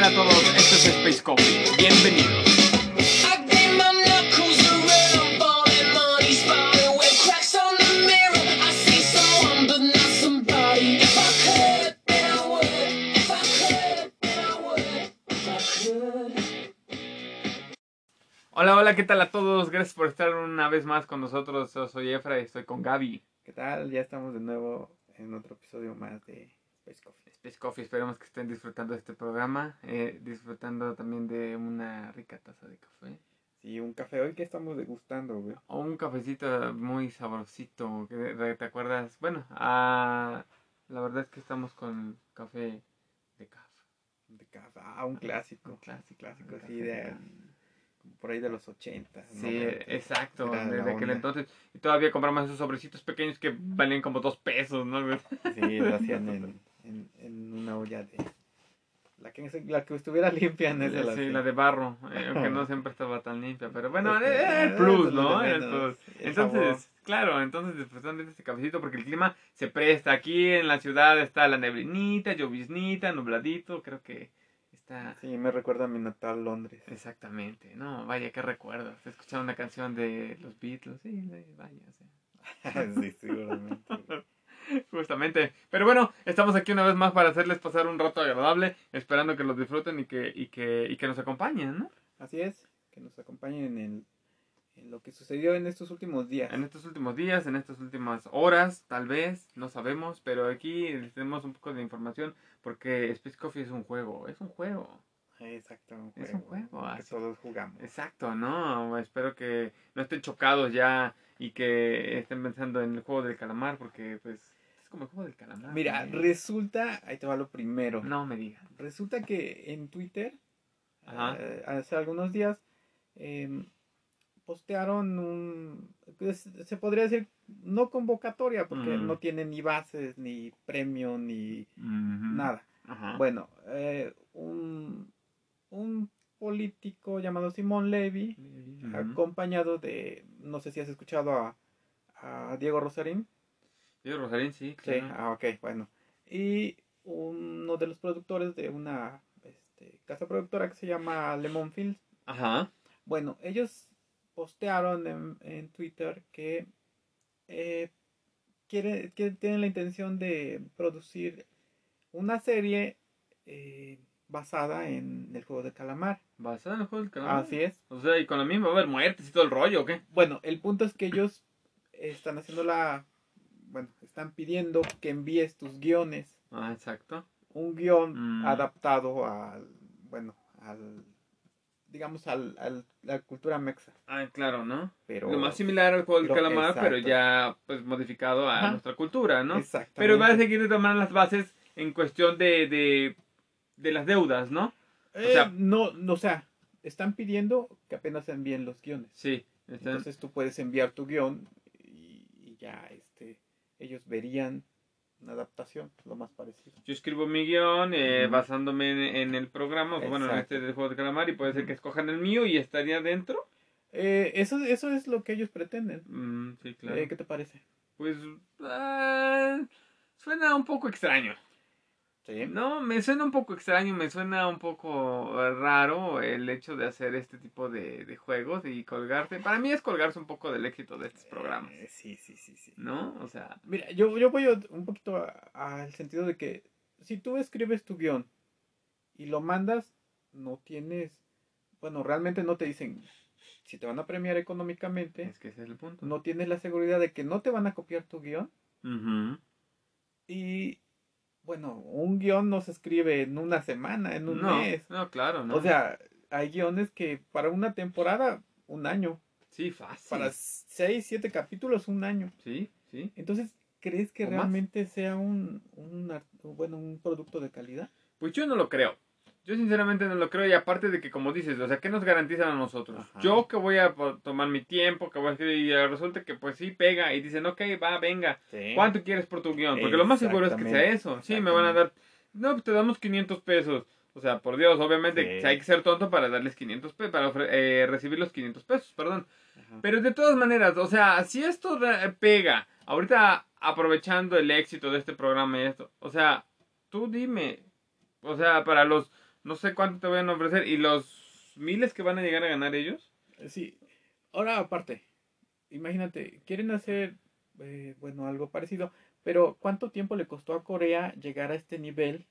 tal a todos? Esto es Space Coffee. Bienvenidos. Hola, hola, ¿qué tal a todos? Gracias por estar una vez más con nosotros. Yo soy Efra y estoy con Gaby. ¿Qué tal? Ya estamos de nuevo en otro episodio más de Space Coffee. Space Coffee, esperemos que estén disfrutando de este programa, eh, disfrutando también de una rica taza de café. Sí, un café hoy que estamos degustando, güey. O un cafecito muy sabrosito, que ¿te acuerdas? Bueno, ah, la verdad es que estamos con café de casa. De café. Ah, un clásico. Un clásico, clásico, sí, café de de por ahí de los 80. Sí, exacto, Era la desde aquel entonces. Y todavía compramos esos sobrecitos pequeños que valían como dos pesos, ¿no? Sí, lo hacían en, en, en una olla de... La que, la que estuviera limpia en esa. Sí, la de barro, eh, aunque no siempre estaba tan limpia, pero bueno, Este, era el eh, plus, eso es lo ¿no? Era el plus. el Entonces, claro, entonces disfrutando de este cafecito porque el clima se presta. Aquí en la ciudad está la neblinita, lloviznita, nubladito, creo que está... Sí, me recuerda a mi natal Londres. Exactamente, no, vaya, qué recuerdos. Escuchar una canción de los Beatles, sí, vaya, o sea. sí, seguramente. Justamente. Pero bueno, estamos aquí una vez más para hacerles pasar un rato agradable, esperando que los disfruten y que, y que, y que nos acompañen, ¿no? Así es, que nos acompañen en, en lo que sucedió en estos últimos días. En estos últimos días, en estas últimas horas, tal vez, no sabemos, pero aquí les tenemos un poco de información porque Space Coffee es un juego, es un juego. Exacto, un Es un juego, que así. todos jugamos. Exacto, ¿no? Espero que no estén chocados ya y que estén pensando en el juego del calamar porque pues es como el juego del calamar. Mira, resulta, ahí te va lo primero. No me digan. Resulta que en Twitter, eh, hace algunos días, em, postearon un, pues, se podría decir, no convocatoria, porque Mm. no tiene ni bases, ni premio, ni nada. Ajá. Bueno, eh, un, un político llamado Simón Levy, Ujú. acompañado de, no sé si has escuchado a, a Diego Rosarín. Yo, sí, ah, ok, bueno. Y uno de los productores de una este, casa productora que se llama Lemon Films. Ajá. Bueno, ellos postearon en, en Twitter que, eh, quiere- que tienen la intención de producir una serie eh, basada en el juego de calamar. ¿Basada en el juego del calamar? Así es. O sea, y con la misma va a haber muertes y todo el rollo, ¿o qué? Bueno, el punto es que ellos están haciendo la... Bueno, están pidiendo que envíes tus guiones. Ah, exacto. un guion Mm. adaptado al, bueno, al, digamos, al, al- la cultura mexa. Ah, claro, ¿no? Pero, Lo más similar al juego del pero- calamar, pero exacto. ya pues modificado a Ajá. nuestra cultura, ¿no? Exactamente. Pero va a seguir maneras las bases en cuestión de, de, de las deudas, ¿no? Eh, o sea- no, no, o sea, están pidiendo que apenas envíen los guiones. Sí. están- Entonces tú puedes enviar tu guion y, y ya, este, ellos verían una adaptación, lo más parecido. Yo escribo mi guion eh, basándome en, en el programa, bueno, en este del juego del calamar, y puede ser que escojan el mío y estaría dentro. Eh, eso, eso es lo que ellos pretenden. Mm, sí, claro. Eh, ¿Qué te parece? Pues ah, suena un poco extraño. Sí. No, me suena un poco extraño, me suena un poco eh, raro el hecho de hacer este tipo de, de juegos y colgarse. Para mí es colgarse un poco del éxito de estos programas, Eh, sí, sí, sí, sí. ¿no? O sea, Mira, yo, yo voy un poquito al sentido de que si tú escribes tu guion y lo mandas, no tienes, bueno, realmente no te dicen si te van a premiar económicamente, es que ese es el punto. no tienes la seguridad de que no te van a copiar tu guion Ujú. y, bueno, un guion no se escribe en una semana, en un no, mes. no, claro, ¿no? O sea, hay guiones que para una temporada, un año, sí, fácil. para seis, siete capítulos, un año. Sí, sí. Entonces, ¿crees que realmente sea un, un, bueno, un producto de calidad? Pues yo no lo creo. Yo sinceramente no lo creo y aparte de que como dices, o sea, ¿qué nos garantizan a nosotros? Ajá. Yo que voy a tomar mi tiempo, que voy a escribir y resulta que pues sí pega y dicen, ok, va, venga, ¿cuánto quieres por tu guion? Porque lo más seguro es que sea eso. Sí, me van a dar, no, pues te damos 500 pesos. O sea, por Dios, obviamente Sí. hay que ser tonto para darles 500 pesos, para eh, recibir los 500 pesos, perdón. Ajá. Pero de todas maneras, o sea, si esto re- pega, ahorita aprovechando el éxito de este programa y esto, o sea, tú dime, o sea, para los no sé cuánto te van a ofrecer y los miles que van a llegar a ganar ellos. Sí. Ahora, aparte, imagínate, quieren hacer, eh, bueno, algo parecido, pero ¿cuánto tiempo le costó a Corea llegar a este nivel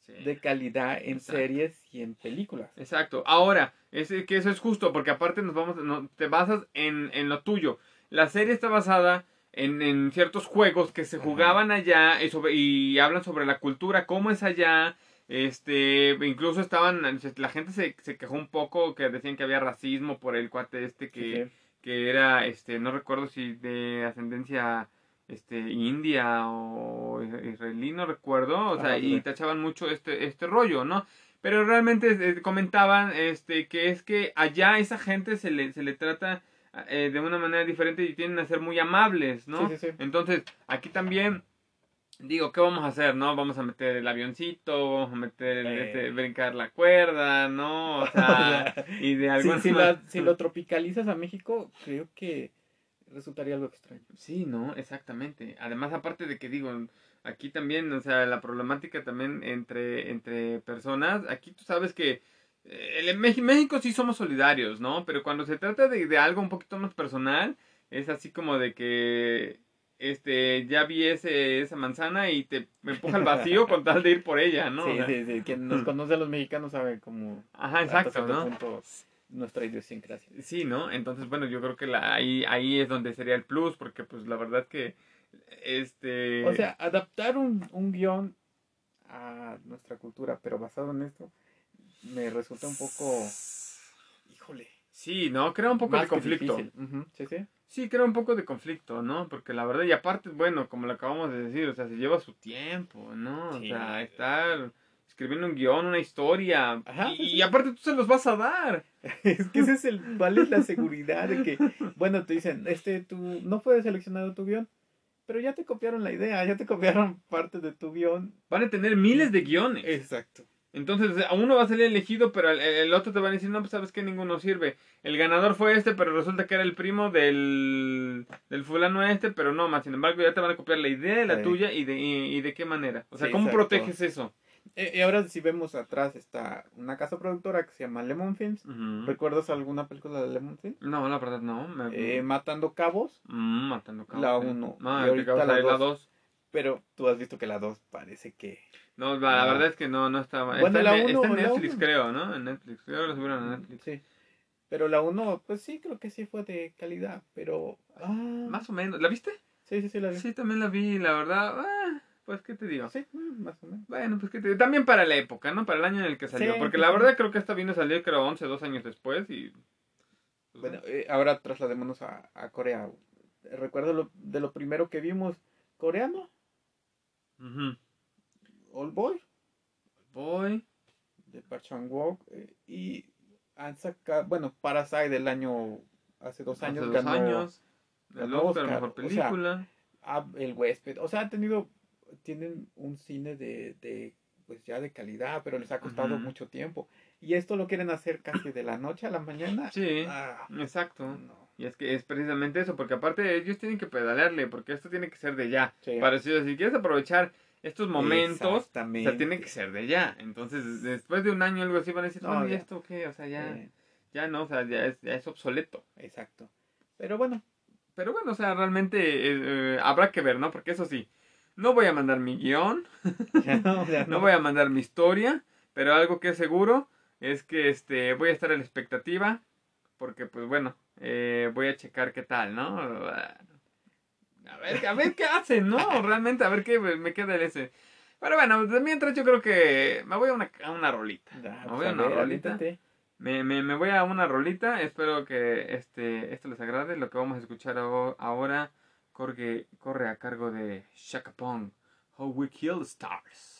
Sí. de calidad en Exacto. series y en películas? Exacto. Ahora, es que eso es justo, porque aparte nos vamos, no, te basas en, en lo tuyo. La serie está basada en, en ciertos juegos que se Ajá. jugaban allá y, sobre, y hablan sobre la cultura, cómo es allá. Este, incluso estaban, la gente se, se quejó un poco que decían que había racismo por el cuate este que, Sí, que era, este, no recuerdo si de ascendencia este india o israelí, no recuerdo, o sea, y tachaban mucho este, este rollo, ¿no? Pero realmente comentaban este que es que allá esa gente se le, se le trata eh, de una manera diferente y tienden a ser muy amables, ¿no? Sí, sí, sí. Entonces, aquí también digo, ¿qué vamos a hacer, no? Vamos a meter el avioncito, vamos a meter el, Eh. este, brincar la cuerda, ¿no? O sea, y de Si, alguna si, la- si lo tropicalizas a México, creo que resultaría algo extraño. Sí, no, exactamente. Además, aparte de que digo, aquí también, o sea, la problemática también entre, entre personas, aquí tú sabes que eh, en México sí somos solidarios, ¿no? Pero cuando se trata de, de algo un poquito más personal, es así como de que, este, ya vi ese, esa manzana y te me empuja al vacío con tal de ir por ella, ¿no? O sí, sea, sí, sí. Quien nos conoce a los mexicanos sabe cómo... Ajá, exacto, ¿no? punto, nuestra idiosincrasia. Sí, ¿no? Entonces, bueno, yo creo que la, ahí, ahí es donde sería el plus, porque pues la verdad que, este... O sea, adaptar un, un guion a nuestra cultura, pero basado en esto, me resulta un poco... Híjole. Sí, ¿no? Crea un poco más de conflicto. Sí, sí. Sí, crea un poco de conflicto, ¿no? Porque la verdad, y aparte, bueno, como lo acabamos de decir, o sea, se lleva su tiempo, ¿no? O Sí. sea, estar escribiendo un guion, una historia, Ajá, y, sí, sí. y aparte tú se los vas a dar. Es que ese es el, ¿cuál es la seguridad de que, bueno, te dicen, este, tú no fue seleccionado tu guion, pero ya te copiaron la idea, ya te copiaron parte de tu guion. Van a tener miles de guiones. Exacto. Entonces, sea, uno va a salir elegido, pero el, el otro te va a decir, no, pues sabes que ninguno sirve. El ganador fue este, pero resulta que era el primo del, del fulano este, pero no, más sin embargo, ya te van a copiar la idea de la Sí. tuya y de, y, y de qué manera. O sea, Sí, ¿cómo exacto. proteges eso? Eh, y ahora si vemos atrás está una casa productora que se llama Lemon Films. Ujú. ¿Recuerdas alguna película de Lemon Films? No, la verdad no. Me... Eh, Matando Cabos, Mm, matando cabos. La sí. uno, No, y ahorita la la, la dos. 2. Pero tú has visto que la 2 parece que... No, la, No. verdad es que no, no estaba. Bueno, está, la en, uno, está en Netflix, uno. creo, ¿no? En Netflix. Creo que lo subieron a Netflix. Sí. Pero la 1, pues sí, creo que sí fue de calidad, pero... Ah, Más o menos. ¿La viste? Sí, sí, sí, la vi. Sí, también la vi, la verdad. ah, pues, ¿qué te digo? Sí, mm, más o menos. Bueno, pues, ¿qué te digo? También para la época, ¿no? Para el año en el que salió. Sí, Porque sí, la verdad creo que esta vino a salir, creo, 11, 2 años después y... pues, Bueno, eh, ahora trasladémonos a, a Corea. Recuerdo lo, de lo primero que vimos, coreano, ujú. Old Boy, Voy. de Park Chan-wook, eh, y han sacado, bueno, Parasite del año, hace dos Hace años dos ganó años. El Oscar, mejor o sea, película. a- El Huésped, o sea, han tenido, tienen un cine de, de, pues ya de calidad, pero les ha costado mucho tiempo. Y esto lo quieren hacer casi de la noche a la mañana. Sí, Ah, exacto. no. Y es que es precisamente eso, porque aparte ellos tienen que pedalearle, porque esto tiene que ser de ya. Sí. Para si, si quieres aprovechar estos momentos, o sea, tiene que ser de ya. Entonces, después de un año algo así van a decir, No, no, ¿y ya. esto qué? O sea, ya, ya no, o sea, ya es, ya es obsoleto. exacto. Pero bueno, Pero bueno, o sea, realmente eh, eh, habrá que ver, ¿no? Porque eso sí, no voy a mandar mi guion, ya no, ya no voy a mandar mi historia, pero algo que es seguro es que este voy a estar en la expectativa, porque pues bueno, eh, voy a checar qué tal, ¿no? A ver, a ver qué hacen, ¿no? Realmente, a ver qué me queda el ese. Pero bueno, de mientras yo creo que me voy a una, a una rolita. Me pues, voy a una ver, rolita. aviéntate. Me, me, me voy a una rolita. Espero que este esto les agrade. Lo que vamos a escuchar aho- ahora corre, corre a cargo de Shaka Pong. How We Kill Stars.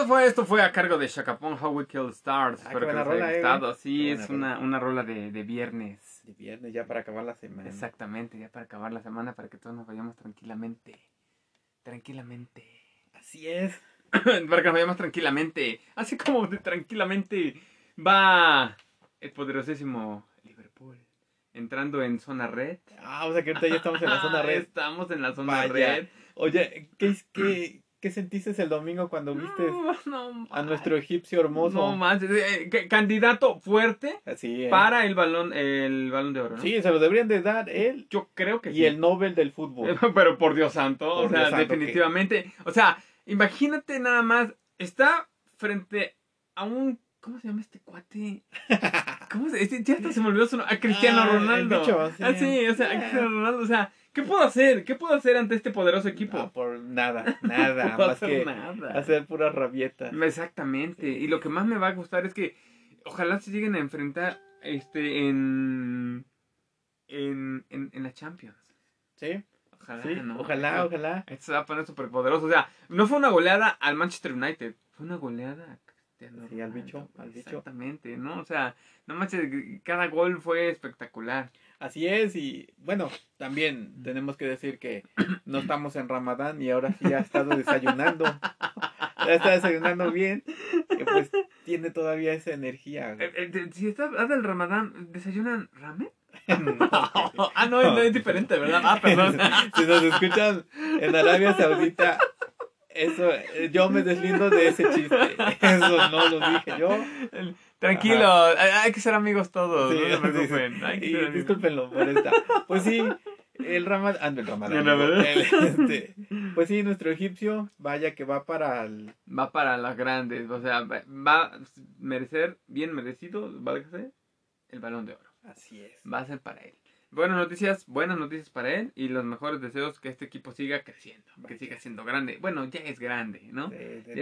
Esto fue, esto fue a cargo de Shakapon How We Kill Stars. Ah, Espero que les haya eh, gustado. Sí, es una, una rola de, de viernes. De viernes ya para acabar la semana. Exactamente, ya para acabar la semana, para que todos nos vayamos tranquilamente. Tranquilamente. Así es. para que nos vayamos tranquilamente. Así como de tranquilamente va el poderosísimo Liverpool. Entrando en zona red. Ah, o sea que ahorita ya estamos en la zona red. Estamos en la zona Vaya. red. Oye, ¿qué, qué, qué sentiste el domingo cuando viste No, no, a nuestro egipcio hermoso? No manches, eh, eh, candidato fuerte Así es. para el balón el balón de oro, ¿no? Sí, se lo deberían de dar él Yo creo que y sí. el Nobel del fútbol. Pero por Dios santo, o sea, santo, definitivamente. O sea, imagínate nada más, está frente a un. ¿Cómo se llama este cuate? ¿Cómo se este- Ya hasta se me olvidó su nombre. A Cristiano Ah, Ronaldo. bicho, sí. Ah, sí, o sea, a Cristiano Ronaldo. O sea, ¿qué puedo hacer? ¿Qué puedo hacer ante este poderoso equipo? No, por nada, nada, No puedo más hacer que nada. hacer pura rabieta. Exactamente. Y lo que más me va a gustar es que ojalá se lleguen a enfrentar este en en, en, en la Champions. Sí, Ojalá, sí, ¿no? ojalá, ojalá. Esto se va a poner súper poderoso. O sea, no fue una goleada al Manchester United, fue una goleada Cristiano Sí, al Ronaldo. bicho, al bicho. Exactamente, ¿no? O sea, no manches, cada gol fue espectacular. Así es, y bueno, también tenemos que decir que no estamos en Ramadán y ahora sí ha estado desayunando. Ya está desayunando bien, que pues tiene todavía esa energía. Eh, eh, si está habla del Ramadán, ¿desayunan ramen? No, ah, no, no, es diferente, ¿verdad? Ah, perdón. si nos escuchan en Arabia Saudita, eso, eh, yo me deslindo de ese chiste. Eso no lo dije yo. Tranquilo, hay, hay que ser amigos todos, Sí, no se preocupen. sí. hay que Y ser amigos. discúlpenlo por esta. Pues sí, el Ramadán. Ah, no, el Ramadán. El este, pues sí, nuestro egipcio, vaya que va para el. Va para las grandes, o sea, va a merecer, bien merecido, válgase, el balón de oro. Así es. Va a ser para él. Buenas noticias, buenas noticias para él y los mejores deseos que este equipo siga creciendo, que siga siendo grande. Bueno, ya es grande, ¿no?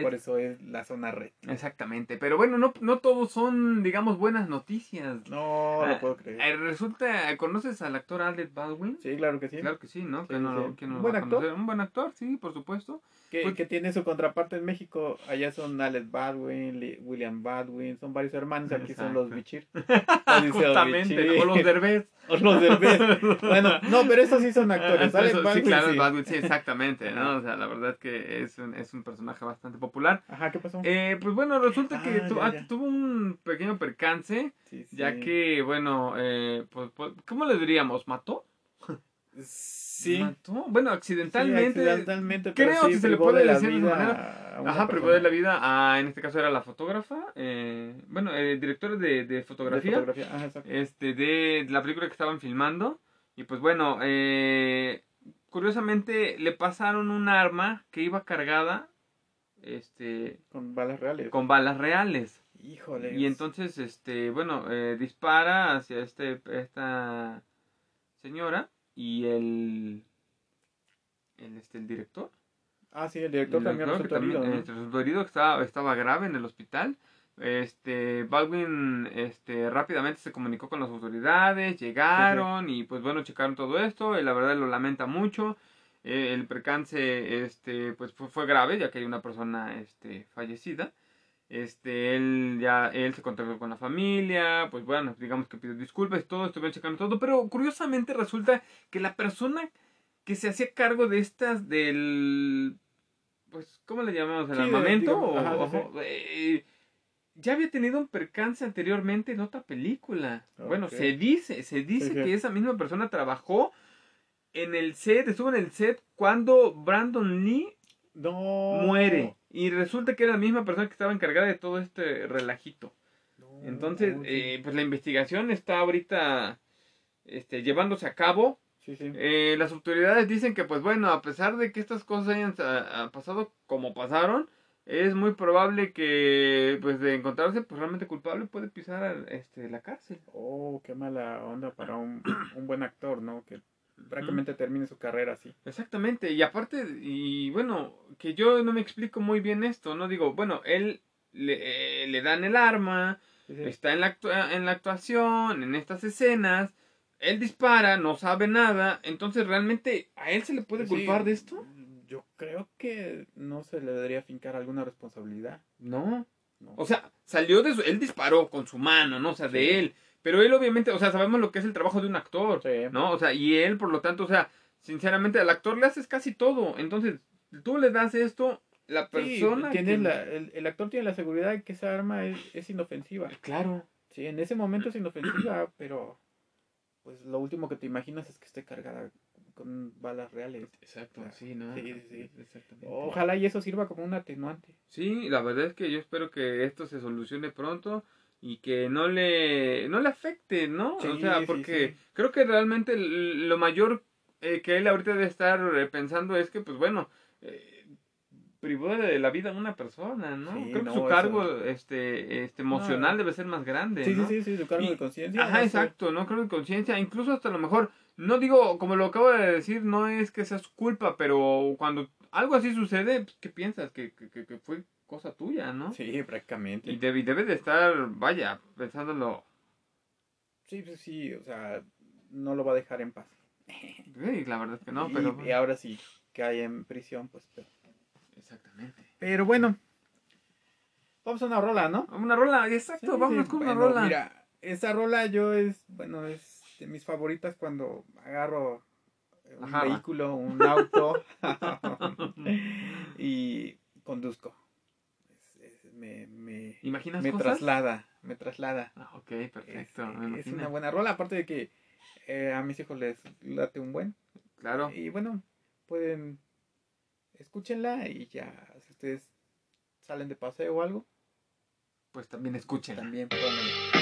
Por eso es la zona red. Exactamente, pero bueno, no, no todos son, digamos, buenas noticias. No Ah, lo puedo creer. Eh, resulta, ¿conoces al actor Alec Baldwin? Sí, claro que sí. Claro que sí, ¿no? Sí, ¿Quién no, quién no Un buen actor. Un buen actor, sí, por supuesto. Que, Pues- que tiene su contraparte en México. Allá son Alex Baldwin, Li- William Baldwin, son varios hermanos. Aquí son los. Bichir. Justamente, o los Derbez. O los Derbez. Bueno, no, pero esos sí son actores. Ah, Alec eso, sí, claro, sí. Baldwin, sí, exactamente. ¿no? O sea, la verdad que es un, es un personaje bastante popular. Ajá, ¿qué pasó? Eh, pues bueno, resulta que Ah, tu- ya, ah, ya. tuvo un pequeño percance, sí. ya que, bueno, eh, pues, pues, ¿cómo le diríamos? ¿Mató? Sí. ¿Mató? Bueno, accidentalmente. Sí, accidentalmente, pero creo sí, que se le puede de la decir de manera. a una Ajá, privó de la vida a, en este caso era la fotógrafa, eh, bueno, el director de, de De fotografía. Ajá, exacto. este, de la película que estaban filmando. Y pues bueno, eh, curiosamente le pasaron un arma que iba cargada este, Con balas reales. con balas reales. Híjole. Y entonces, este, bueno, eh, dispara hacia este, esta señora y el, el, este, el director. Ah, sí, el director el también que resultó herido, ¿no? este, resultó herido, estaba, estaba grave en el hospital. Este, Baldwin, este, rápidamente se comunicó con las autoridades, llegaron y pues bueno, checaron todo esto, y la verdad lo lamenta mucho. Eh, el percance, este, pues fue, fue grave, ya que hay una persona, este, fallecida. Este, él ya, él se contactó con la familia, pues bueno, digamos que pidió disculpas y todo, estuvieron checando todo, pero curiosamente resulta que la persona que se hacía cargo de estas, del, pues, ¿cómo le llamamos? ¿El Sí, armamento? digamos, o- ajá, sí, o- eh, ya había tenido un percance anteriormente en otra película. Bueno, se dice, se dice que esa misma persona trabajó en el set, estuvo en el set cuando Brandon Lee No. muere. Y resulta que era la misma persona que estaba encargada de todo este relajito. No, Entonces, no, sí. eh, pues la investigación está ahorita este, llevándose a cabo. Sí, sí. Eh, las autoridades dicen que, pues bueno, a pesar de que estas cosas hayan ah, ah, pasado como pasaron, es muy probable que, pues de encontrarse pues, realmente culpable, puede pisar este, la cárcel. Oh, qué mala onda para un, un buen actor, ¿no? Que prácticamente termine su carrera así. Exactamente, y aparte, y bueno, que yo no me explico muy bien esto, ¿no? Digo, bueno, él le, eh, le dan el arma, Sí, sí. está en la, en la actuación, en estas escenas, él dispara, no sabe nada, entonces realmente a él se le puede Sí, culpar de esto. yo creo que no se le debería fincar alguna responsabilidad. No. ¿no? O sea, salió de su... Él disparó con su mano, ¿no? O sea, de él. Pero él obviamente, o sea, sabemos lo que es el trabajo de un actor, Sí. ¿no? O sea, y él, por lo tanto, o sea, sinceramente al actor le haces casi todo. Entonces, tú le das esto, la Sí, persona... tiene que- la- el, el actor tiene la seguridad de que esa arma es, es inofensiva. Claro. Sí, en ese momento es inofensiva, pero pues lo último que te imaginas es que esté cargada con balas reales. Exacto, Claro. sí, ¿no? Sí, sí, sí. Exactamente. Ojalá y eso sirva como un atenuante. Sí, la verdad es que yo espero que esto se solucione pronto y que no le, no le afecte, ¿no? Sí, o sea, porque sí. creo que realmente lo mayor eh, que él ahorita debe estar eh, pensando es que, pues bueno, eh, privó de la vida a una persona, ¿no? Creo no, que su eso- cargo este, este emocional No. debe ser más grande, Sí, ¿no? sí, sí, sí, su cargo Y- de conciencia. Ajá, exacto, no creo que conciencia, incluso hasta a lo mejor, no digo, como lo acabo de decir, no es que sea su culpa, pero cuando algo así sucede, pues, ¿qué piensas? Que, que, que- que fue cosa tuya, ¿no? Sí, prácticamente. Y debe, debe de estar, vaya, pensándolo, Sí, sí, sí, o sea, no lo va a dejar en paz. sí, la verdad es que no, y, pero... y ahora sí, que hay en prisión, pues. Pero, Exactamente. pero bueno, vamos a una rola, ¿no? Una rola, exacto, Sí, sí, con una rola. Mira, esa rola yo es, bueno, es de mis favoritas cuando agarro un vehículo, un auto y conduzco. Me me, ¿Imaginas me cosas? traslada, me traslada. Ah, ok, perfecto, me es una buena rola, aparte de que eh, a mis hijos les late un buen. Claro, Y bueno, pueden escúchenla y ya, si ustedes salen de paseo o algo, pues también escúchenla. también pónganla.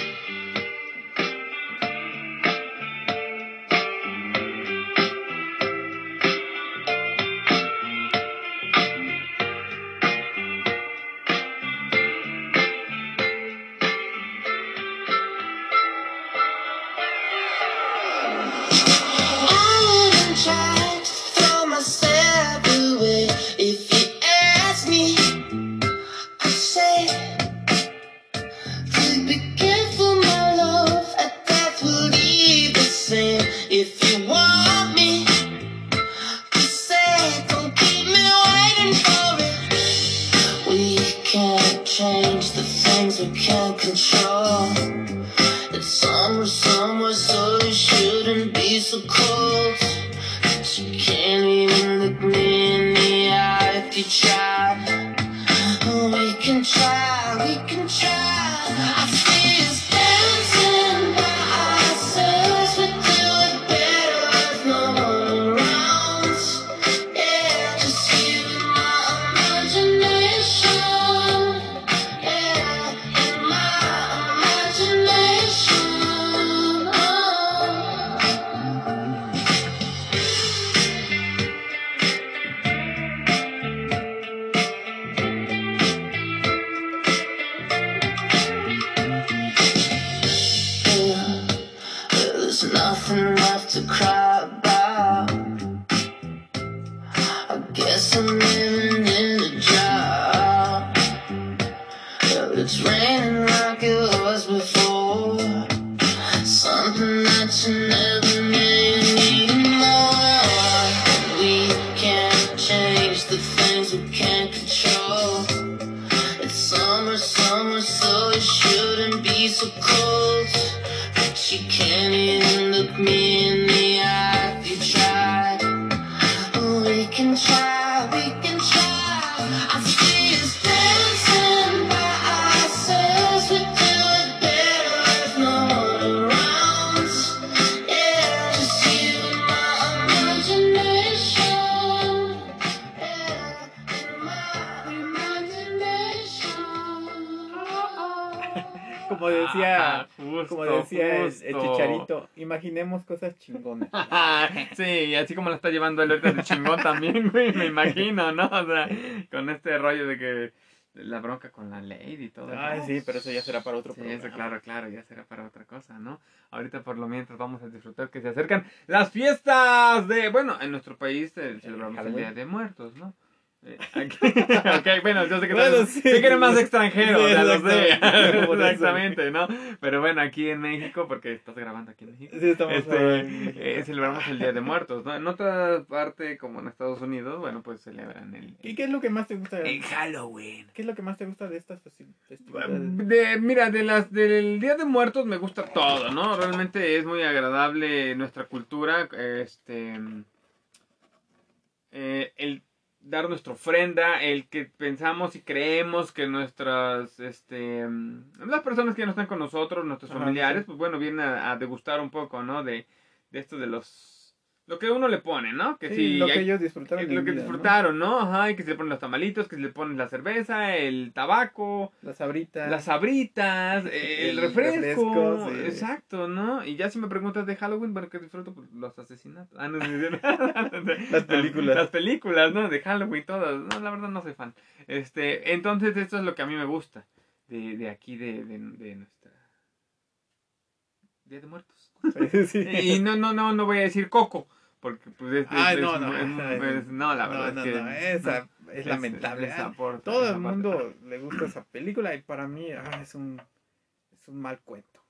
Como decía, Ah, justo, como decía el, el chicharito, imaginemos cosas chingonas. sí, así como la está llevando el ahorita de chingón también, güey, me imagino, ¿no? O sea, con este rollo de que la bronca con la ley y todo Ay, eso. sí, pero eso ya será para otro Sí, programa. eso claro, claro, ya será para otra cosa, ¿no? Ahorita por lo mientras vamos a disfrutar que se acercan las fiestas de, bueno, en nuestro país celebramos el Halloween. Día de Muertos, ¿no? Eh, aquí- ok, bueno, yo sé que, Bueno, tal- sí. sé que eres más extranjero, Sí, ya lo sé. exactamente. ¿no? Pero bueno, aquí en México, porque estás grabando aquí en México, Sí, estamos este, eh, celebramos el Día de Muertos, ¿no? En otra parte, como en Estados Unidos, bueno, pues celebran el, ¿Y qué es lo que más te gusta? el Halloween. ¿Qué es lo que más te gusta de estas festi- festividades? De, mira, de las del Día de Muertos me gusta todo, ¿no? Realmente es muy agradable nuestra cultura, este, eh, el dar nuestra ofrenda, el que pensamos y creemos que nuestras, este, mm, las personas que ya no están con nosotros, nuestros Ajá, familiares, sí. pues bueno, vienen a, a degustar un poco, ¿no? De, de esto de los, lo que uno le pone, ¿no? Que Sí, si lo que ellos disfrutaron. es en lo que disfrutaron, ¿no? Ajá, y que se le ponen los tamalitos, que se le ponen la cerveza, el tabaco, Las sabritas. las sabritas, eh, el, El refresco. refresco, sí. Exacto, ¿no? Y ya si me preguntas de Halloween, bueno, ¿qué disfruto? Pues los asesinatos. Ah, no, no. Las películas. Las películas, ¿no? De Halloween, todas. No, la verdad no soy fan. Este, entonces, esto es lo que a mí me gusta de, de aquí, de, de, de nuestra... Día de Muertos. Sí, sí. Y no, no, no, no voy a decir Coco. Porque, pues, es, Ay, es- no, es- no, es- no, la verdad no, es que... no, esa es, lamentable. es Ah, aporta, Todo el mundo le gusta esa película y para mí ah, es un es un mal cuento,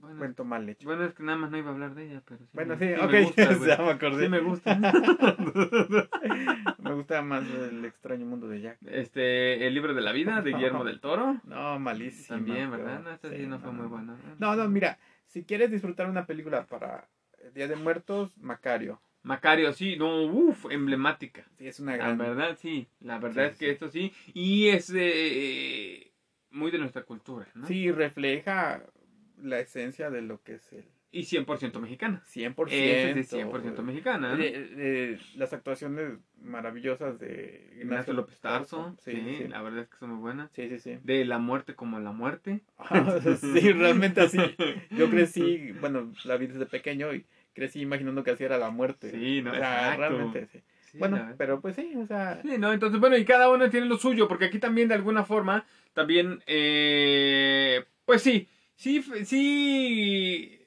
Bueno, cuento mal hecho. Bueno, es que nada más no iba a hablar de ella, pero sí. Bueno, me- sí, me ok, gusta, güey. ya me acordé. Sí me gusta. Me gusta más el extraño mundo de Jack. este, el libro de la vida de Guillermo del Toro. No, malísimo. También, ¿verdad? No, esta sí, no fue muy buena. No, no, mira, si quieres disfrutar una película para el Día de Muertos, Macario. Macario, sí, no, uff, emblemática. Sí, es una La gran. verdad, sí. La verdad Sí, es que sí. esto sí. Y es eh, muy de nuestra cultura, ¿no? Sí, refleja la esencia de lo que es el Y 100% mexicana. 100%. Esa es de 100% mexicana. ¿no? Eh, eh, las actuaciones maravillosas de Ignacio López Tarso. Sí, Sí, sí. la verdad es que son muy buenas. Sí, sí, sí. De la muerte como la muerte. sí, realmente así. Yo crecí, bueno, la vi desde pequeño y crecí imaginando que así era la muerte. Sí, no, O sea, realmente sí. Bueno, pero pues sí, o sea, Sí, ¿no? Entonces, bueno, y cada uno tiene lo suyo, porque aquí también de alguna forma, también, eh, pues sí, sí, sí,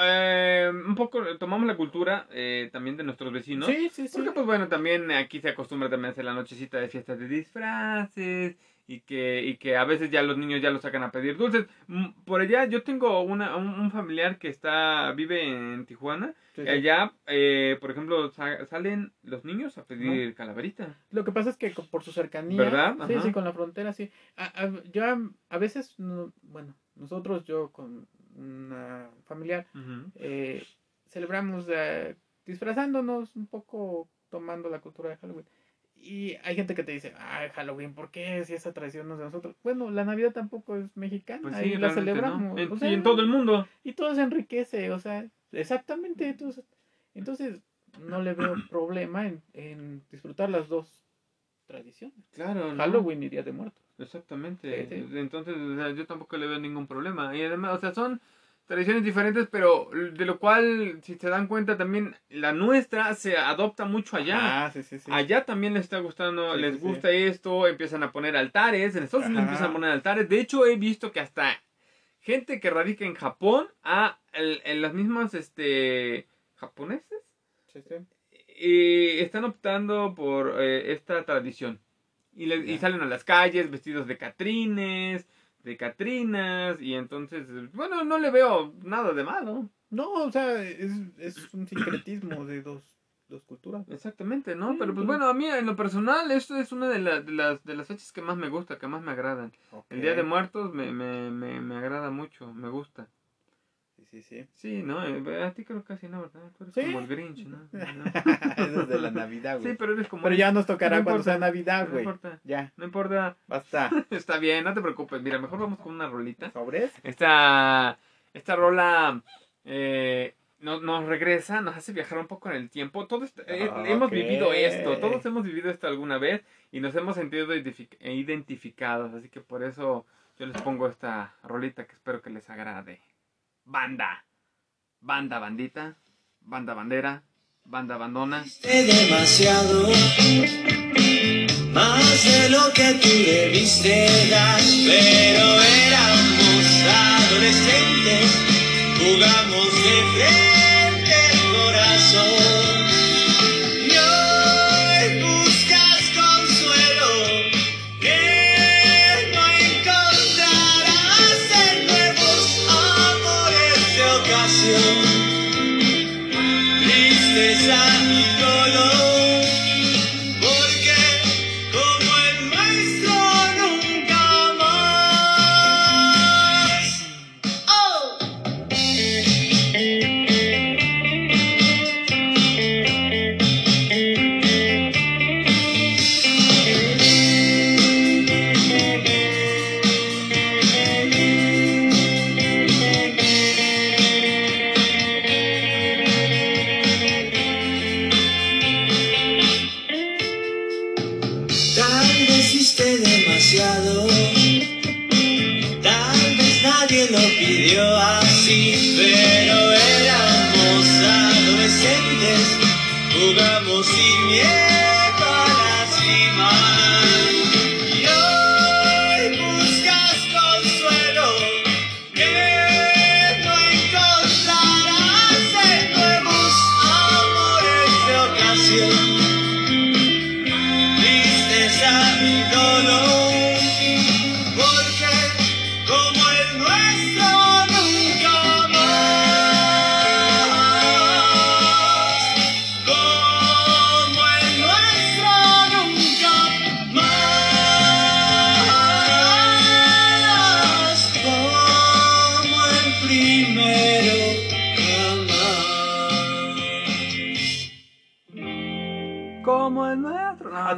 eh, un poco tomamos la cultura eh, también de nuestros vecinos. sí, sí, sí. Porque pues bueno, también aquí se acostumbra también a hacer la nochecita de fiestas de disfraces y que, y que a veces ya los niños ya los sacan a pedir dulces. Mm, Por allá yo tengo una, un, un familiar que está, vive en Tijuana. Sí, y sí. allá, eh, por ejemplo, sa- salen los niños a pedir calaverita. Lo que pasa es que por su cercanía, ¿Verdad? sí, Ajá. sí, con la frontera, sí. A, a- yo a, a veces, no- bueno, nosotros, yo con una familiar, eh, celebramos eh, disfrazándonos un poco, tomando la cultura de Halloween. Y hay gente que te dice, ay, Halloween, ¿por qué? Si esa tradición no es de nosotros. Bueno, la Navidad tampoco es mexicana, Pues sí, la celebramos. En, o sea, y en todo el mundo. y todo se enriquece, o sea, exactamente. Entonces, entonces no le veo problema en, en disfrutar las dos tradiciones. Claro, ¿no? Halloween y Día de Muertos. Exactamente. Sí, sí. Entonces, o sea, yo tampoco le veo ningún problema. Y además, o sea, son tradiciones diferentes, pero de lo cual, si se dan cuenta, también la nuestra se adopta mucho allá. Ah, sí, sí, sí. Allá también les está gustando, les gusta esto, empiezan a poner altares, en Estados Unidos Ajá. empiezan a poner altares. De hecho, he visto que hasta gente que radica en Japón, a el- en las mismas, este, japoneses, eh, están optando por eh, esta tradición. Y, le- y salen a las calles vestidos de catrines, de catrinas, y entonces, bueno, no le veo nada de malo. No, o sea, es, es un sincretismo de dos, dos culturas. Exactamente, ¿no? Sí, Pero pues bueno, a mí en lo personal esto es una de, la- de las, de las fechas que más me gusta, que más me agradan. El Día de Muertos me, me, me, me agrada mucho, me gusta. Sí, sí, sí. Sí, ¿no? Eh, A ti creo casi no, ¿verdad? Tú eres Sí. como el Grinch, ¿no? ¿no? Eso es de la Navidad, güey. Sí, pero eres como... Pero ya nos tocará No cuando importa. sea Navidad, No güey. importa, Ya, no importa. basta. Está bien, no te preocupes. Mira, mejor vamos con una rolita. ¿Sobres? Esta, esta rola eh, nos, nos regresa, nos hace viajar un poco en el tiempo. Todos eh, Ah, hemos vivido esto, todos hemos vivido esto alguna vez y nos hemos sentido identific- eh, identificados. Así que por eso yo les pongo esta rolita que espero que les agrade. Banda, banda, bandita, banda, bandera, banda, bandona. Demasiado, más de lo que tú debiste dar, pero éramos adolescentes, jugamos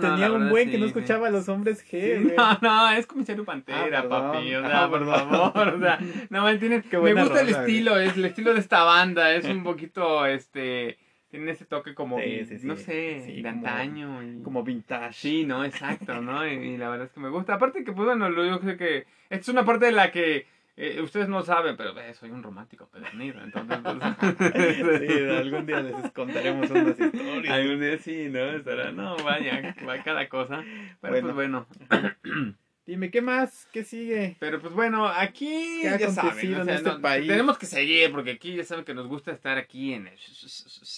No, tenía un buen sí, que no escuchaba a los hombres G. Sí. No, no, es comisario Pantera, Ah, papi. O sea, Ah, por perdón. favor. O sea, no me entiendes. Qué Me gusta el rola, estilo, es el estilo de esta banda. Es un poquito, este. Tiene ese toque como. Sí, sí, sí. No sé, de como- antaño. y- Como vintage. Sí, no, exacto, ¿no? Y, y la verdad es que me gusta. Aparte que, pues bueno, yo sé que esta es una parte de la que eh, ustedes no saben, pero eh, soy un romántico pedernero, entonces... pues, Sí, algún día les contaremos unas historias. Algún día sí, ¿no? Estará, no, vaya, va cada cosa. Pero pues bueno. Dime, ¿qué más? ¿Qué sigue? Pero pues bueno, aquí ¿Qué ha ya saben, en este no, país? tenemos que seguir porque aquí ya saben que nos gusta estar aquí en el,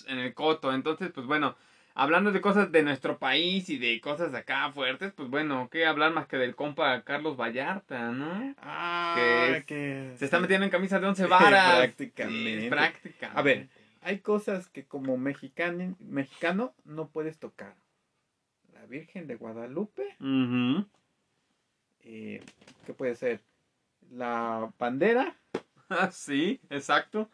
en el coto. Entonces, pues bueno, hablando de cosas de nuestro país y de cosas de acá fuertes, pues bueno, ¿qué hablar más que del compa Carlos Vallarta, no? Ah, Que es- que Se está metiendo en camisa de once varas. Prácticamente. Sí, prácticamente. A ver, hay cosas que como mexicano, mexicano no puedes tocar. La Virgen de Guadalupe, eh, ¿qué puede ser? La bandera, Ah, sí, exacto.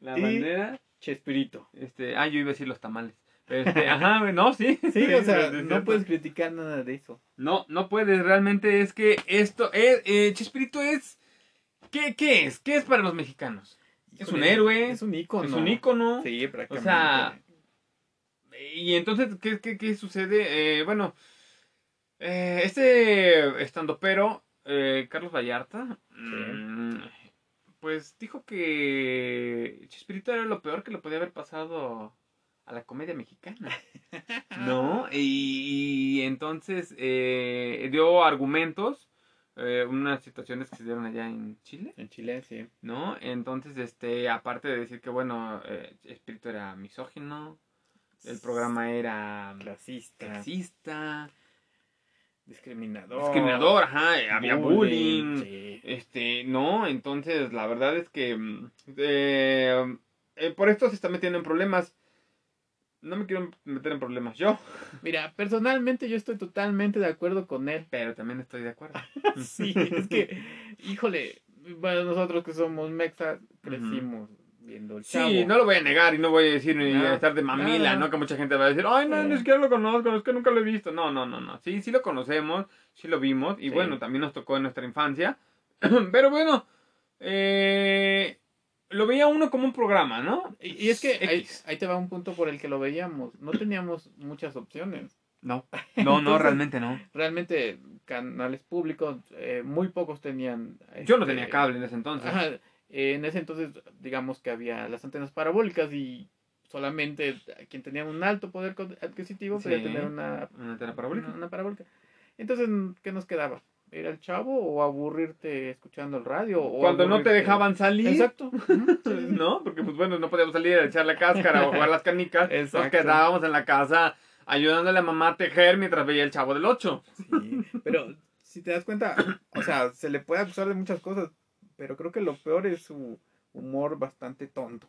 La Y- bandera. Chespirito. Este, ah, yo iba a decir los tamales. Este, ajá, no, sí. Sí, o sea, no puedes criticar nada de eso. No, no puedes. Realmente es que esto es. Eh, Chespirito es. ¿qué, ¿Qué es? ¿Qué es para los mexicanos? Es un héroe. Es un ícono. Es un ícono. Sí, prácticamente. sea, Y entonces, ¿qué, qué, qué sucede? Eh, bueno, eh, este estando pero Carlos Vallarta, mm, pues dijo que Chespirito era lo peor que le podía haber pasado a la comedia mexicana. ¿No? Y, y entonces eh, dio argumentos, eh, unas situaciones que se dieron allá en Chile. En Chile, sí. ¿no? Entonces, este, aparte de decir que, bueno, eh, Espíritu era misógino, el programa era Clasista. clasista, Discriminador. discriminador, ajá, había bullying, sí. este, ¿no? Entonces, la verdad es que mm, eh, eh, por esto se está metiendo en problemas. No me quiero meter en problemas yo, Mira, personalmente yo estoy totalmente de acuerdo con él. pero también estoy de acuerdo. Sí, es que, híjole, bueno, nosotros que somos mexas crecimos viendo el chavo. Sí, no lo voy a negar y no voy a decir ni No, a estar de mamila, no. Que mucha gente va a decir, ay, no, ni siquiera lo conozco, es que nunca lo he visto. No, no, no, no. Sí, sí lo conocemos, sí lo vimos y Sí. bueno, también nos tocó en nuestra infancia. Pero bueno, eh, lo veía uno como un programa, ¿no? Y, y es que ahí, te va un punto por el que lo veíamos. No teníamos muchas opciones. No, no, no, realmente no. Realmente, canales públicos, eh, muy pocos tenían. Yo no este, tenía cable en ese entonces. Ajá, eh, en ese entonces, digamos que había las antenas parabólicas y solamente quien tenía un alto poder adquisitivo podía tener una, Una antena parabólica. una, una parabólica. Entonces, ¿qué nos quedaba? ¿Ir al chavo o aburrirte escuchando el radio? O Cuando no te dejaban salir. Exacto. ¿no? Porque pues bueno, no podíamos salir a echar la cáscara o jugar las canicas. Nos Exacto. quedábamos en la casa ayudándole a mamá a tejer mientras veía el chavo del 8. Sí, pero si te das cuenta, o sea, se le puede acusar de muchas cosas, pero creo que lo peor es su humor bastante tonto.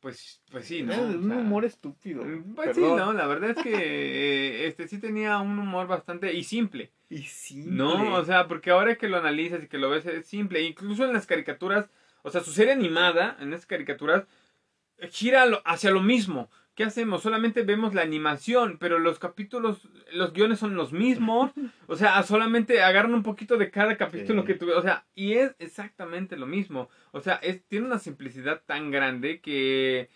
Pues, pues sí, ¿no? O un sea, humor estúpido. Pues sí, no, la verdad es que eh, este sí tenía un humor bastante y simple, Y sí. ¿no? O sea, porque ahora que lo analizas y que lo ves es simple, incluso en las caricaturas, o sea, su serie animada, en esas caricaturas, eh, gira hacia lo mismo. ¿Qué hacemos? Solamente vemos la animación, pero los capítulos, los guiones son los mismos. O sea, solamente agarran un poquito de cada capítulo Sí. que tuve. O sea, y es exactamente lo mismo. O sea, es, tiene una simplicidad tan grande que,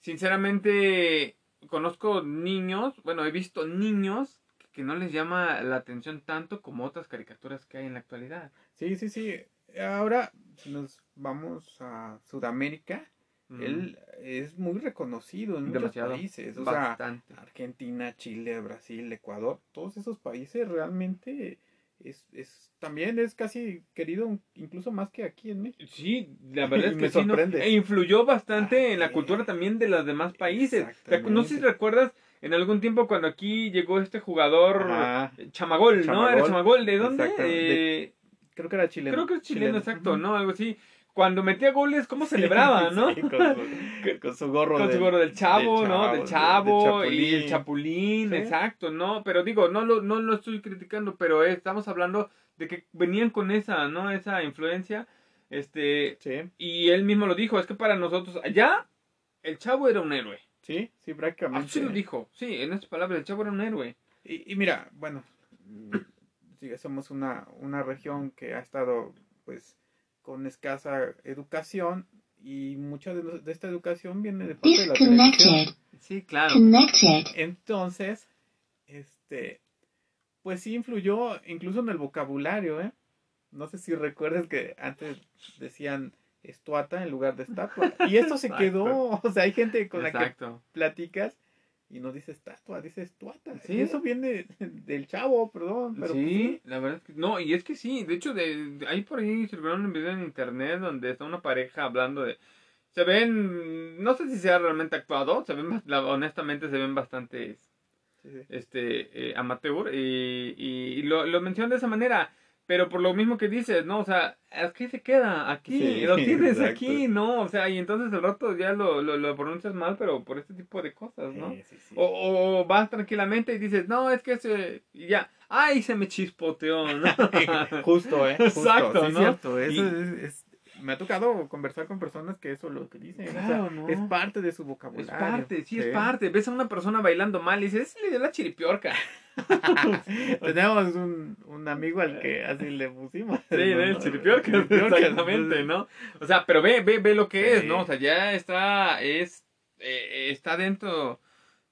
sinceramente, conozco niños, bueno, he visto niños que no les llama la atención tanto como otras caricaturas que hay en la actualidad. Sí, sí, sí. Ahora, nos vamos a Sudamérica, Mm, él es muy reconocido en muchos países. O bastante. sea, Argentina, Chile, Brasil, Ecuador, todos esos países realmente es, es también es casi querido incluso más que aquí en México. Sí, la verdad es Me que sí, ¿no? sorprende. E influyó bastante Ah, en la sí. cultura también de los demás países. ¿Te acu- No sé si recuerdas en algún tiempo cuando aquí llegó este jugador Chamagol, ¿no? Era Chamagol, ¿de dónde? De- Eh, creo que era chileno. creo que es chileno, exacto. ¿no? Algo así. Cuando metía goles, ¿cómo celebraba, no? Sí, con, su, con su gorro. Con su del- gorro del chavo, ¿no? Del chavo y el chapulín. Sí. exacto, ¿no? Pero digo, no lo, no lo estoy criticando, pero estamos hablando de que venían con esa, ¿no? Esa influencia, este, Sí, y él mismo lo dijo, es que para nosotros, allá, el chavo era un héroe. sí, sí, prácticamente. Así lo dijo, sí, en estas palabras, el chavo era un héroe. Y, y mira, bueno, mm, sí, somos una, una región que ha estado, pues, con escasa educación y mucha de, de esta educación viene de parte de la televisión. Sí, claro. Connected. Entonces, este, pues sí influyó incluso en el vocabulario, ¿eh? No sé si recuerdas que antes decían estuata en lugar de estatua. Y esto se quedó, o sea, hay gente con la que platicas y no dice estatua, dice estuata. Sí. Y eso viene del chavo, perdón. Pero pues sí, la verdad es que no, y es que sí, de hecho, de, de- hay por ahí circularon un video en internet donde está una pareja hablando de, se ven, no sé si sea realmente actuado, se ven, la- honestamente se ven bastante, sí, sí. este, eh, amateur, y, y, y lo, lo mencionan de esa manera, pero por lo mismo que dices, ¿no? O sea, aquí se queda, aquí, Sí, lo tienes exacto. aquí, ¿no? O sea, y entonces el rato ya lo, lo, lo pronuncias mal, pero por este tipo de cosas, ¿no? Sí, sí, sí. O, o vas tranquilamente y dices, no, es que se. y ya. ¡Ay, se me chispoteó! ¿no? Justo, ¿eh? Justo, Exacto, ¿no? cierto, eso Y- es, es- me ha tocado conversar con personas que eso es lo que dicen. o sea, Claro, ¿no? Es parte de su es vocabulario. parte, sí, es parte. Ves a una persona bailando mal y dices, le dio la chiripiorca. Tenemos un, un amigo al que así le pusimos. Sí, ¿no? el chiripiorca, Chiripiorca, exactamente, ¿no? O sea, pero ve, ve, ve lo que Sí. es, ¿no? O sea, ya está, es, eh, está dentro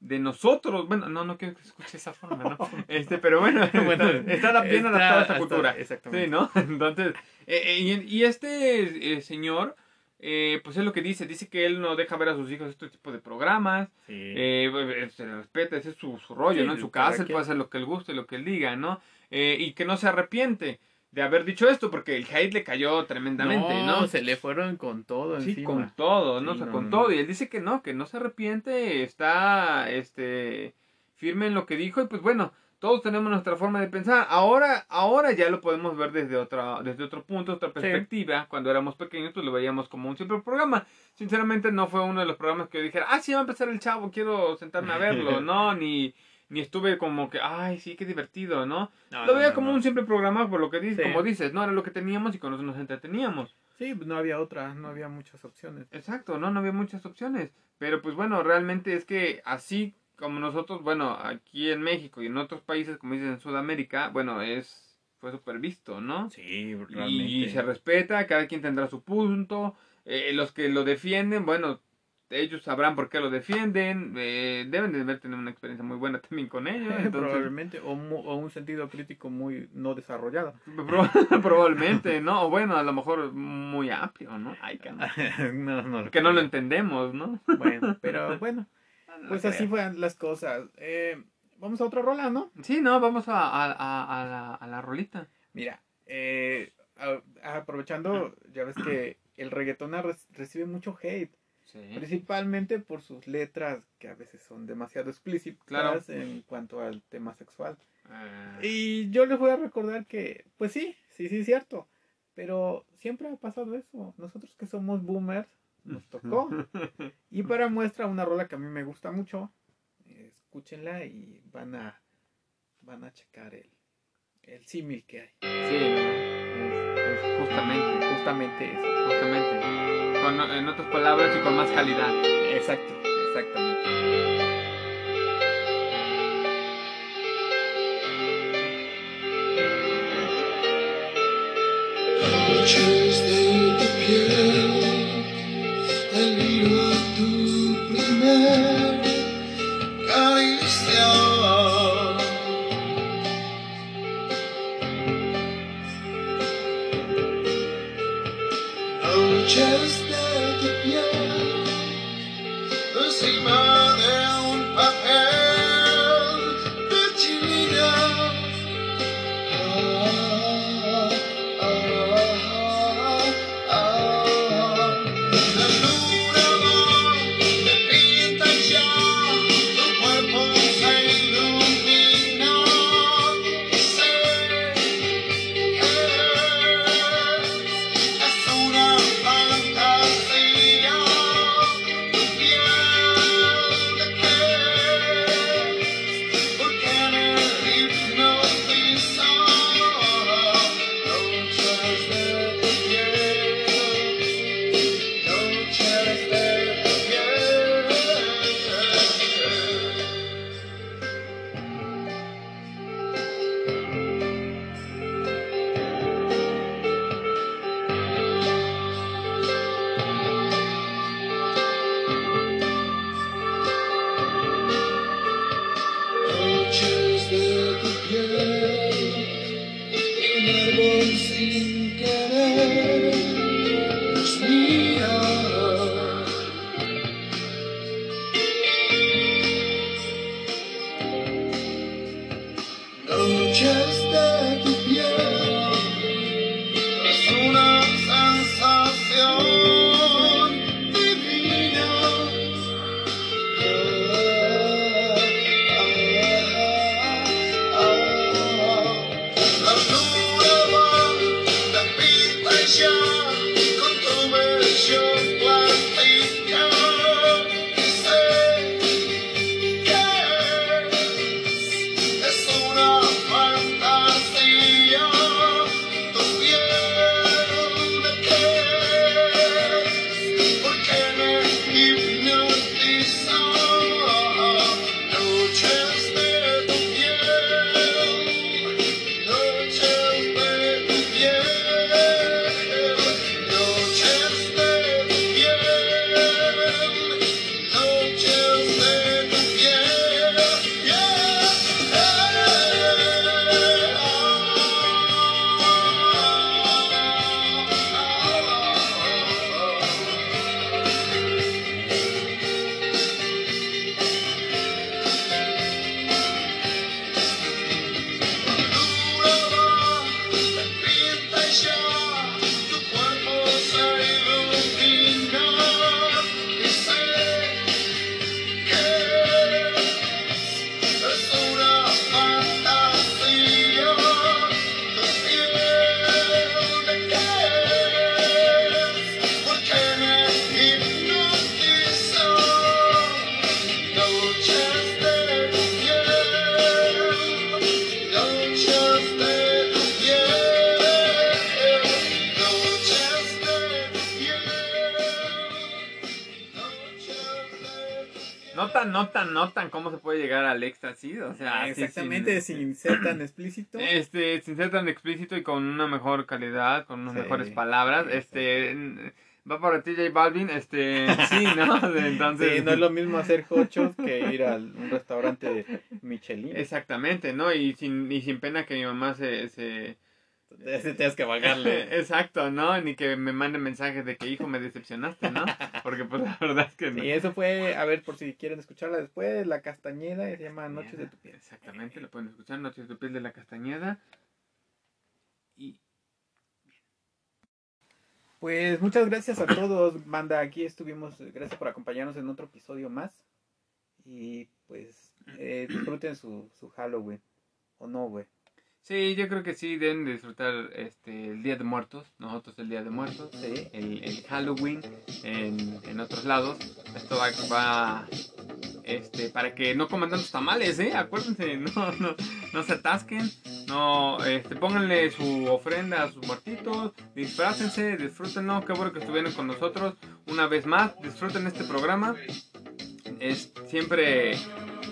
de nosotros. Bueno, no, no quiero que se escuche esa forma, ¿no? Este, pero bueno, Bueno, está bien adaptada a esta cultura. Exactamente. Sí, ¿no? Entonces, eh, eh, y, este eh, señor, eh, pues es lo que dice, dice que él no deja ver a sus hijos este tipo de programas, Sí. eh, eh, se le respeta, ese es su, su rollo, Sí, ¿no? En su casa él puede hacer lo que él guste, lo que él diga, ¿no? Eh, y que no se arrepiente de haber dicho esto, porque el hate le cayó tremendamente, ¿no? se le fueron con todo Sí, encima. con todo, ¿no? Sí, o sea, no, con no, todo. Y él dice que no, que no se arrepiente, está, este, firme en lo que dijo y pues bueno, todos tenemos nuestra forma de pensar. Ahora, ahora ya lo podemos ver desde otra, desde otro punto, otra perspectiva. Cuando éramos pequeños, pues lo veíamos como un simple programa. Sinceramente, no fue uno de los programas que yo dijera, ah, sí, va a empezar el chavo, quiero sentarme a verlo, no, ni, ni estuve como que, ay, sí, qué divertido, ¿no? No, lo no, veía no, como un simple programa, por lo que dices, Sí. como dices, no era lo que teníamos y con eso nos entreteníamos. Sí, pues no había otra, no había muchas opciones. Exacto, no, no había muchas opciones. Pero pues bueno, realmente es que así como nosotros, bueno, aquí en México y en otros países, como dices en Sudamérica, bueno, es fue súper visto, ¿no? Sí, Y se respeta, cada quien tendrá su punto. eh, los que lo defienden, bueno, ellos sabrán por qué lo defienden. eh, deben de haber tenido una experiencia muy buena también con ellos. Entonces, Probablemente, o, mu- o un sentido crítico muy no desarrollado. proba- probablemente, ¿no? O bueno, a lo mejor muy amplio, ¿no? Ay, caramba. no, no, que no lo entendemos, ¿no? Bueno, pero bueno, pues así fueron las cosas. Eh, vamos a otra rola, ¿no? Sí, no, vamos a, a, a, a la, a la rolita. Mira, eh, a- aprovechando, ya ves que el reggaetón recibe mucho hate, Sí. principalmente por sus letras que a veces son demasiado explícitas Claro. en cuanto al tema sexual. Ah, Y yo les voy a recordar que, pues sí, sí, sí, es cierto. Pero siempre ha pasado eso. Nosotros que somos boomers, nos tocó. Y para muestra una rola que a mí me gusta mucho, escúchenla y van a, van a checar el, el símil que hay. Sí, es, es justamente, Justamente eso. justamente. Con, en otras palabras y con más calidad. Exacto, exactamente. Noches de see. Notan, cómo se puede llegar al éxtasis. O sea, Exactamente, sin ser tan explícito. Este, sin ser tan explícito y con una mejor calidad, con unas Sí, mejores palabras. sí, Este, va para ti, J Balvin. Este, sí, ¿no? Entonces, Sí, no es lo mismo hacer hochos que ir a un restaurante Michelin. exactamente, ¿no? Y sin, y sin pena que mi mamá se, se... Tienes que bajarle. Exacto, ¿no? Ni que me mande mensajes de que, hijo, me decepcionaste, ¿no? Porque, pues, la verdad es que no. Y eso fue, a ver, por si quieren escucharla después, La Castañeda, se llama Noches de tu piel. Exactamente, lo pueden escuchar, Noches de tu piel de la Castañeda. Y Pues muchas gracias a todos, banda. Aquí estuvimos. Gracias por acompañarnos en otro episodio más. Y pues eh, disfruten su, su Halloween. ¿O no, güey? Sí, yo creo que sí deben de disfrutar este, el Día de Muertos, nosotros el Día de Muertos. Sí. el, el Halloween en, en otros lados. Esto va, va, este, para que no coman tantos tamales, ¿eh? Acuérdense, no, no, no se atasquen, no, este, pónganle su ofrenda a sus muertitos, disfrácense, disfrútenlo, qué bueno que estuvieron con nosotros una vez más, disfruten este programa. Es, siempre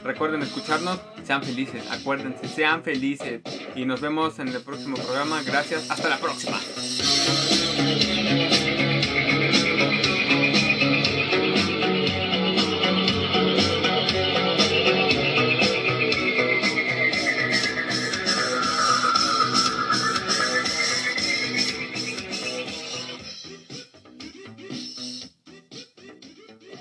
recuerden escucharnos, sean felices, acuérdense, sean felices y nos vemos en el próximo programa. Gracias, hasta la próxima.